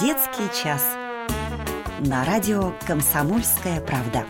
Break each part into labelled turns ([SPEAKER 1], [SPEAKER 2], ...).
[SPEAKER 1] Детский час. На радио «Комсомольская правда».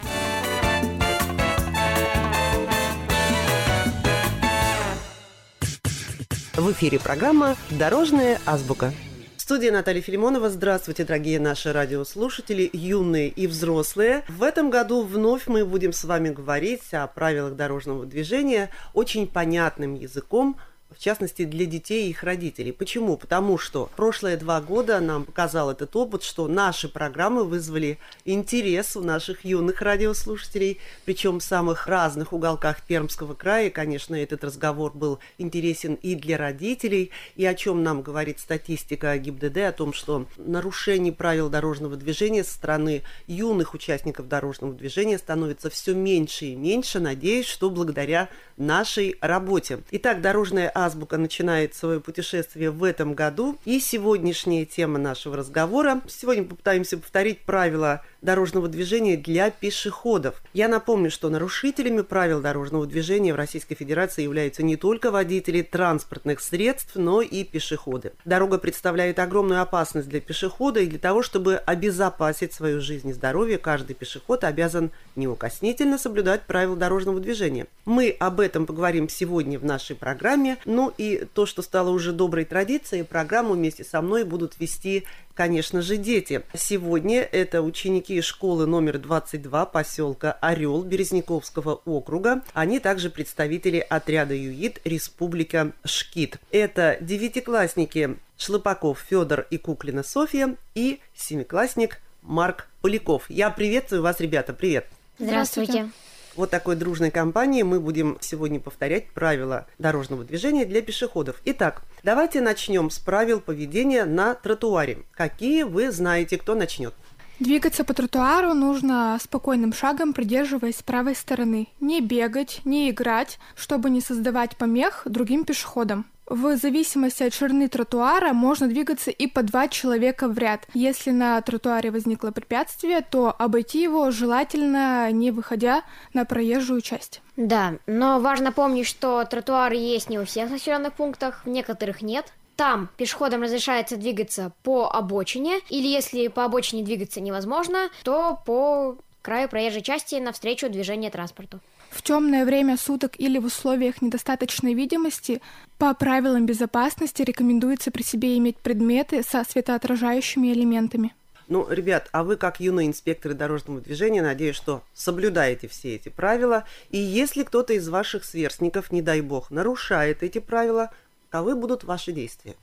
[SPEAKER 2] В эфире программа «Дорожная азбука». Студия Наталья Филимонова. Здравствуйте, дорогие наши радиослушатели, юные и взрослые. В этом году вновь мы будем с вами говорить о правилах дорожного движения очень понятным языком, в частности для детей и их родителей. Почему? Потому что прошлые два года нам показал этот опыт, что наши программы вызвали интерес у наших юных радиослушателей, причем в самых разных уголках Пермского края. Конечно, этот разговор был интересен и для родителей, и о чем нам говорит статистика ГИБДД, о том, что нарушений правил дорожного движения со стороны юных участников дорожного движения становится все меньше и меньше. Надеюсь, что благодаря нашей работе. Итак, дорожная азбука начинает свое путешествие в этом году. И сегодняшняя тема нашего разговора. Сегодня попытаемся повторить правила дорожного движения для пешеходов. Я напомню, что нарушителями правил дорожного движения в Российской Федерации являются не только водители транспортных средств, но и пешеходы. Дорога представляет огромную опасность для пешехода, и для того, чтобы обезопасить свою жизнь и здоровье, каждый пешеход обязан неукоснительно соблюдать правила дорожного движения. Мы об этом поговорим сегодня в нашей программе. Ну и то, что стало уже доброй традицией, программу вместе со мной будут вести конечно же, дети. Сегодня это ученики школы номер 22 поселка Орел Березняковского округа. Они также представители отряда ЮИД Республика Шкит. Это девятиклассники Шлыпаков Федор и Куклина Софья и семиклассник Марк Поляков. Я приветствую вас, ребята. Привет.
[SPEAKER 3] Здравствуйте.
[SPEAKER 2] Вот такой дружной компанией мы будем сегодня повторять правила дорожного движения для пешеходов. Итак, давайте начнем с правил поведения на тротуаре. Какие вы знаете, кто начнет?
[SPEAKER 4] Двигаться по тротуару нужно спокойным шагом, придерживаясь правой стороны. Не бегать, не играть, чтобы не создавать помех другим пешеходам. В зависимости от ширины тротуара можно двигаться и по два человека в ряд. Если на тротуаре возникло препятствие, то обойти его желательно не выходя на проезжую часть.
[SPEAKER 3] Да, но важно помнить, что тротуары есть не у всех населенных пунктах, в некоторых нет. Там пешеходам разрешается двигаться по обочине, или если по обочине двигаться невозможно, то по краю проезжей части навстречу движению транспорту.
[SPEAKER 4] В темное время суток или в условиях недостаточной видимости по правилам безопасности рекомендуется при себе иметь предметы со светоотражающими элементами.
[SPEAKER 2] Ну, ребят, а вы как юные инспекторы дорожного движения, надеюсь, что соблюдаете все эти правила. И если кто-то из ваших сверстников, не дай бог, нарушает эти правила, каковы будут ваши действия?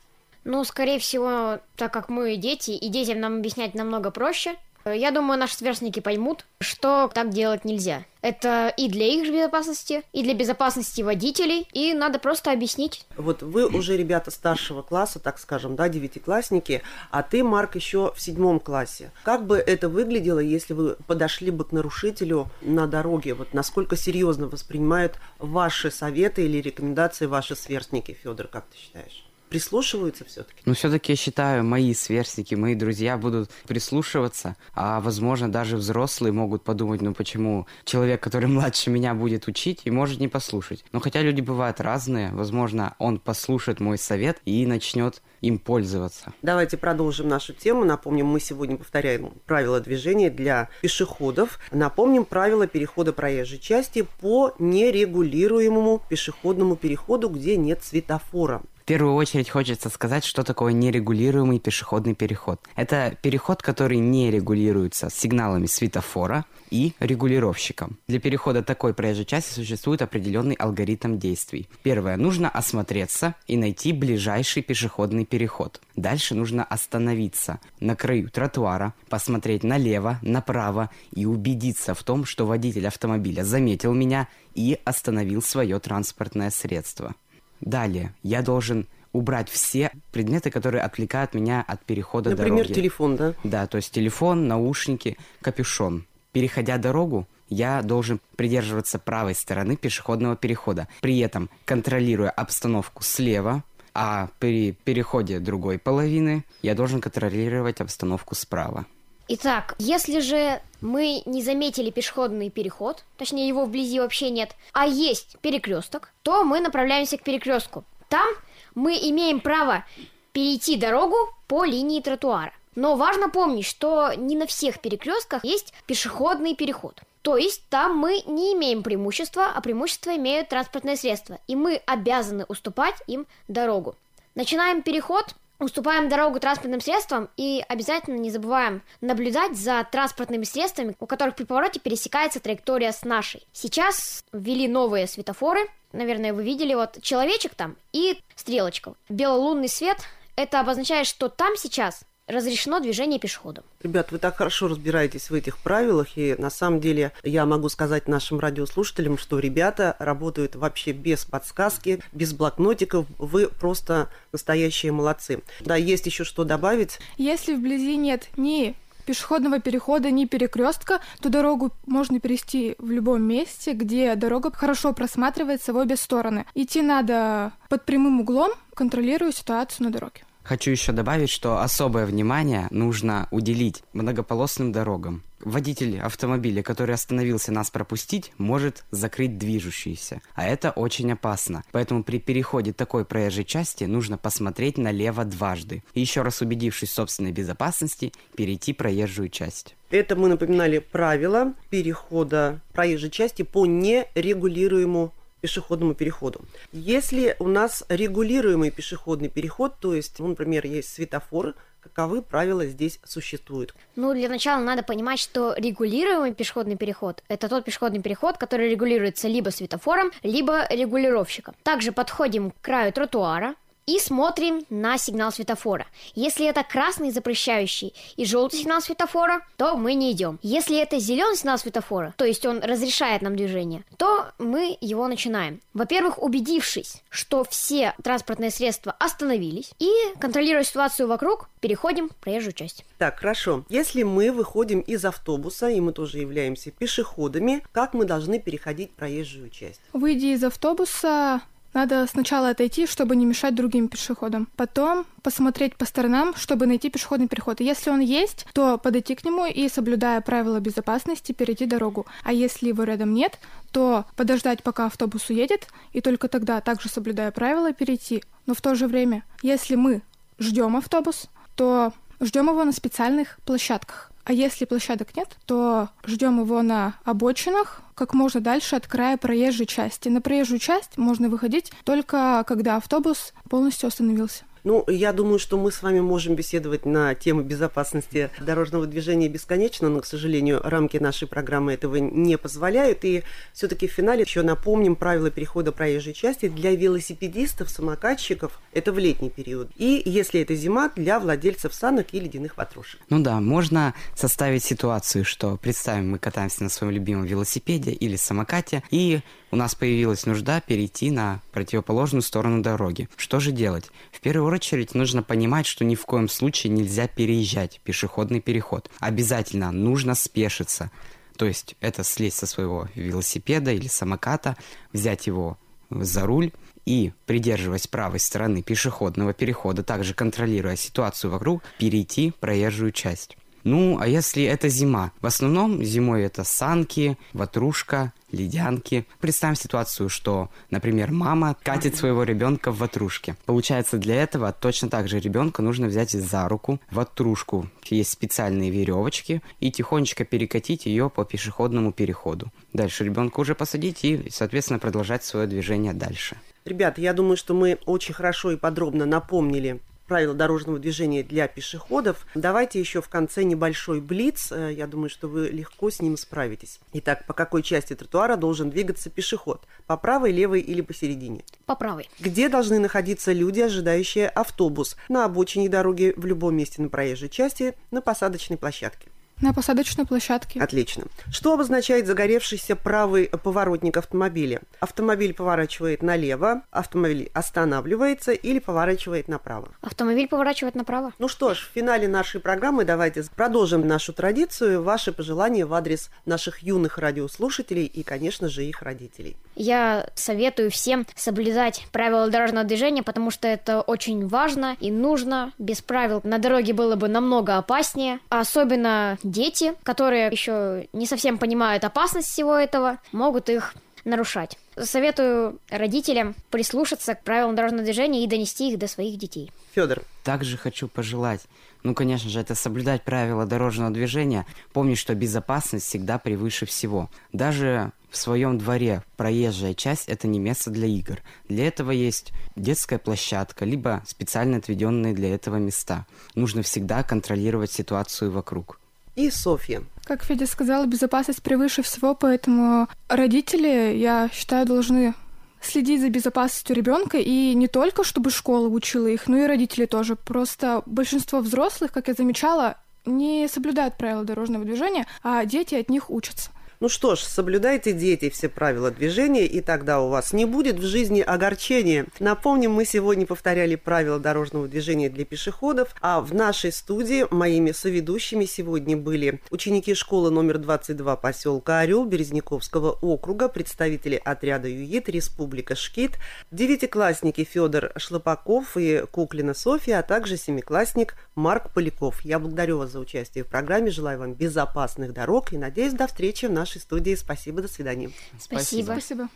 [SPEAKER 3] Ну, скорее всего, так как мы дети, и детям нам объяснять намного проще, я думаю, наши сверстники поймут, что так делать нельзя. Это и для их же безопасности, и для безопасности водителей, и надо просто объяснить.
[SPEAKER 2] Вот вы уже ребята старшего класса, так скажем, да, девятиклассники, а ты, Марк, еще в седьмом классе. Как бы это выглядело, если вы подошли бы к нарушителю на дороге? Вот насколько серьезно воспринимают ваши советы или рекомендации ваши сверстники, Федор, как ты считаешь? Прислушиваются все-таки?
[SPEAKER 5] Ну, все-таки я считаю, мои сверстники, мои друзья будут прислушиваться, а возможно даже взрослые могут подумать, ну почему человек, который младше меня, будет учить и может не послушать. Но хотя люди бывают разные, возможно, он послушает мой совет и начнет им пользоваться.
[SPEAKER 2] Давайте продолжим нашу тему. Напомним, мы сегодня повторяем правила движения для пешеходов. Напомним правила перехода проезжей части по нерегулируемому пешеходному переходу, где нет светофора.
[SPEAKER 5] Первую очередь хочется сказать, что такое нерегулируемый пешеходный переход. Это переход, который не регулируется сигналами светофора и регулировщиком. Для перехода такой проезжей части существует определенный алгоритм действий. Первое. Нужно осмотреться и найти ближайший пешеходный переход. Дальше нужно остановиться на краю тротуара, посмотреть налево, направо и убедиться в том, что водитель автомобиля заметил меня и остановил свое транспортное средство. Далее я должен убрать все предметы, которые отвлекают меня от перехода
[SPEAKER 2] Например,
[SPEAKER 5] дороги.
[SPEAKER 2] Например, телефон, да?
[SPEAKER 5] Да, то есть телефон, наушники, капюшон. Переходя дорогу, я должен придерживаться правой стороны пешеходного перехода, при этом контролируя обстановку слева, а при переходе другой половины я должен контролировать обстановку справа.
[SPEAKER 3] Итак, если же мы не заметили пешеходный переход, точнее его вблизи вообще нет, а есть перекресток, то мы направляемся к перекрестку. Там мы имеем право перейти дорогу по линии тротуара. Но важно помнить, что не на всех перекрестках есть пешеходный переход. То есть там мы не имеем преимущества, а преимущество имеют транспортные средства, и мы обязаны уступать им дорогу. Начинаем переход, уступаем дорогу транспортным средствам и обязательно не забываем наблюдать за транспортными средствами, у которых при повороте пересекается траектория с нашей. Сейчас ввели новые светофоры, наверное, вы видели, вот человечек там и стрелочка. Белолунный свет – это обозначает, что там сейчас разрешено движение пешеходам.
[SPEAKER 2] Ребят, вы так хорошо разбираетесь в этих правилах, и на самом деле я могу сказать нашим радиослушателям, что ребята работают вообще без подсказки, без блокнотиков, вы просто настоящие молодцы. Да, есть еще что добавить?
[SPEAKER 4] Если вблизи нет ни пешеходного перехода, ни перекрестка, то дорогу можно перейти в любом месте, где дорога хорошо просматривается в обе стороны. Идти надо под прямым углом, контролируя ситуацию на дороге.
[SPEAKER 5] Хочу еще добавить, что особое внимание нужно уделить многополосным дорогам. Водитель автомобиля, который остановился нас пропустить, может закрыть движущиеся, а это очень опасно. Поэтому при переходе такой проезжей части нужно посмотреть налево дважды и еще раз убедившись в собственной безопасности, перейти проезжую часть.
[SPEAKER 2] Это мы напоминали правила перехода проезжей части по нерегулируемому пешеходному переходу. Если у нас регулируемый пешеходный переход, то есть, ну, например, есть светофор, каковы правила здесь существуют?
[SPEAKER 3] Ну, для начала надо понимать, что регулируемый пешеходный переход – это тот пешеходный переход, который регулируется либо светофором, либо регулировщиком. Также подходим к краю тротуара, и смотрим на сигнал светофора. Если это красный запрещающий и желтый сигнал светофора, то мы не идем. Если это зеленый сигнал светофора, то есть он разрешает нам движение, то мы его начинаем. Во-первых, убедившись, что все транспортные средства остановились, и контролируя ситуацию вокруг, переходим в проезжую часть.
[SPEAKER 2] Так, хорошо. Если мы выходим из автобуса, и мы тоже являемся пешеходами, как мы должны переходить проезжую часть?
[SPEAKER 4] Выйдя из автобуса, надо сначала отойти, чтобы не мешать другим пешеходам. Потом посмотреть по сторонам, чтобы найти пешеходный переход. И если он есть, то подойти к нему и, соблюдая правила безопасности, перейти дорогу. А если его рядом нет, то подождать, пока автобус уедет, и только тогда, также соблюдая правила, перейти. Но в то же время, если мы ждем автобус, то ждем его на специальных площадках. А если площадок нет, то ждем его на обочинах, как можно дальше от края проезжей части. На проезжую часть можно выходить только когда автобус полностью остановился.
[SPEAKER 2] Ну, я думаю, что мы с вами можем беседовать на тему безопасности дорожного движения бесконечно, но, к сожалению, рамки нашей программы этого не позволяют. И все-таки в финале еще напомним правила перехода проезжей части для велосипедистов, самокатчиков. Это в летний период. И, если это зима, для владельцев санок и ледяных ватрушек.
[SPEAKER 5] Ну да, можно составить ситуацию, что, представим, мы катаемся на своем любимом велосипеде или самокате, и у нас появилась нужда перейти на противоположную сторону дороги. Что же делать? В первую очередь нужно понимать, что ни в коем случае нельзя переезжать пешеходный переход. Обязательно нужно спешиться. То есть это слезть со своего велосипеда или самоката, взять его за руль и, придерживаясь правой стороны пешеходного перехода, также контролируя ситуацию вокруг, перейти проезжую часть. Ну, а если это зима? В основном зимой это санки, ватрушка, ледянки. Представим ситуацию, что, например, мама катит своего ребенка в ватрушке. Получается, для этого точно так же ребенка нужно взять за руку ватрушку. Есть специальные веревочки и тихонечко перекатить ее по пешеходному переходу. Дальше ребенка уже посадить и, соответственно, продолжать свое движение дальше.
[SPEAKER 2] Ребята, я думаю, что мы очень хорошо и подробно напомнили правила дорожного движения для пешеходов. Давайте еще в конце небольшой блиц. Э, я думаю, что вы легко с ним справитесь. Итак, по какой части тротуара должен двигаться пешеход? По правой, левой или посередине?
[SPEAKER 3] По правой.
[SPEAKER 2] Где должны находиться люди, ожидающие автобус? На обочине дороги, в любом месте на проезжей части, на посадочной площадке.
[SPEAKER 4] На посадочной площадке.
[SPEAKER 2] Отлично. Что обозначает загоревшийся правый поворотник автомобиля? Автомобиль поворачивает налево, автомобиль останавливается или поворачивает направо?
[SPEAKER 3] Автомобиль поворачивает направо.
[SPEAKER 2] Ну что ж, в финале нашей программы давайте продолжим нашу традицию. Ваши пожелания в адрес наших юных радиослушателей и, конечно же, их родителей.
[SPEAKER 3] Я советую всем соблюдать правила дорожного движения, потому что это очень важно и нужно. Без правил на дороге было бы намного опаснее, особенно дети, которые еще не совсем понимают опасность всего этого, могут их нарушать. Советую родителям прислушаться к правилам дорожного движения и донести их до своих детей.
[SPEAKER 2] Федор.
[SPEAKER 5] Также хочу пожелать, ну, конечно же, это соблюдать правила дорожного движения, помнить, что безопасность всегда превыше всего. Даже в своем дворе проезжая часть – это не место для игр. Для этого есть детская площадка, либо специально отведенные для этого места. Нужно всегда контролировать ситуацию вокруг.
[SPEAKER 2] И Софья.
[SPEAKER 4] Как Федя сказала, безопасность превыше всего, поэтому родители, я считаю, должны следить за безопасностью ребенка и не только, чтобы школа учила их, но и родители тоже. Просто большинство взрослых, как я замечала, не соблюдают правила дорожного движения, а дети от них учатся.
[SPEAKER 2] Ну что ж, соблюдайте, дети, все правила движения, и тогда у вас не будет в жизни огорчения. Напомним, мы сегодня повторяли правила дорожного движения для пешеходов, а в нашей студии моими соведущими сегодня были ученики школы номер 22 поселка Орел Березняковского округа, представители отряда ЮИТ Республика Шкит, девятиклассники Федор Шлопаков и Куклина Софья, а также семиклассник Марк Поляков. Я благодарю вас за участие в программе, желаю вам безопасных дорог и надеюсь до встречи в нашей нашей студии. Спасибо, до свидания.
[SPEAKER 3] Спасибо.
[SPEAKER 4] Спасибо.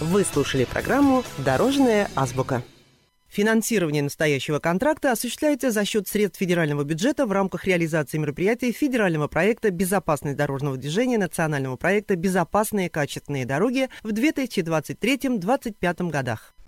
[SPEAKER 2] Вы слушали программу «Дорожная азбука». Финансирование настоящего контракта осуществляется за счет средств федерального бюджета в рамках реализации мероприятий федерального проекта «Безопасность дорожного движения» национального проекта «Безопасные качественные дороги» в 2023-2025 годах.